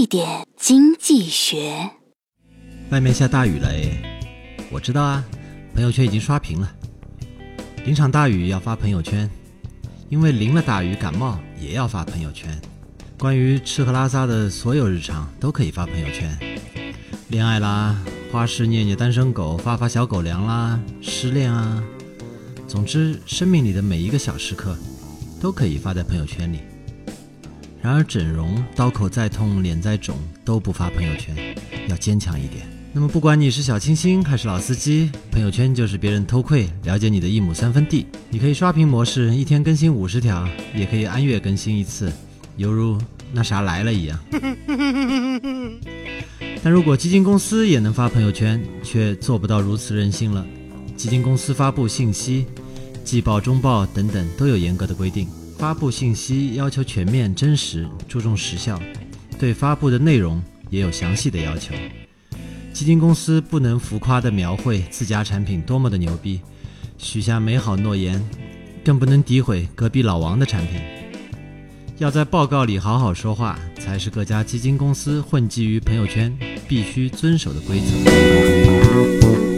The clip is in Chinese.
一点经济学。外面下大雨了诶，我知道啊，朋友圈已经刷屏了。淋场大雨要发朋友圈，因为淋了大雨感冒也要发朋友圈。关于吃喝拉撒的所有日常都可以发朋友圈。恋爱啦，花式虐虐单身狗，发发小狗粮啦，失恋啊，总之生命里的每一个小时刻都可以发在朋友圈里。然而整容刀口再痛脸再肿都不发朋友圈，要坚强一点。那么不管你是小清新还是老司机，朋友圈就是别人偷窥了解你的一亩三分地。你可以刷屏模式，一天更新五十条，也可以按月更新一次，犹如那啥来了一样。但如果基金公司也能发朋友圈，却做不到如此任性了。基金公司发布信息、季报、中报等等都有严格的规定。发布信息要求全面、真实，注重时效，对发布的内容也有详细的要求。基金公司不能浮夸地描绘自家产品多么的牛逼，许下美好诺言，更不能诋毁隔壁老王的产品。要在报告里好好说话，才是各家基金公司混迹于朋友圈必须遵守的规则。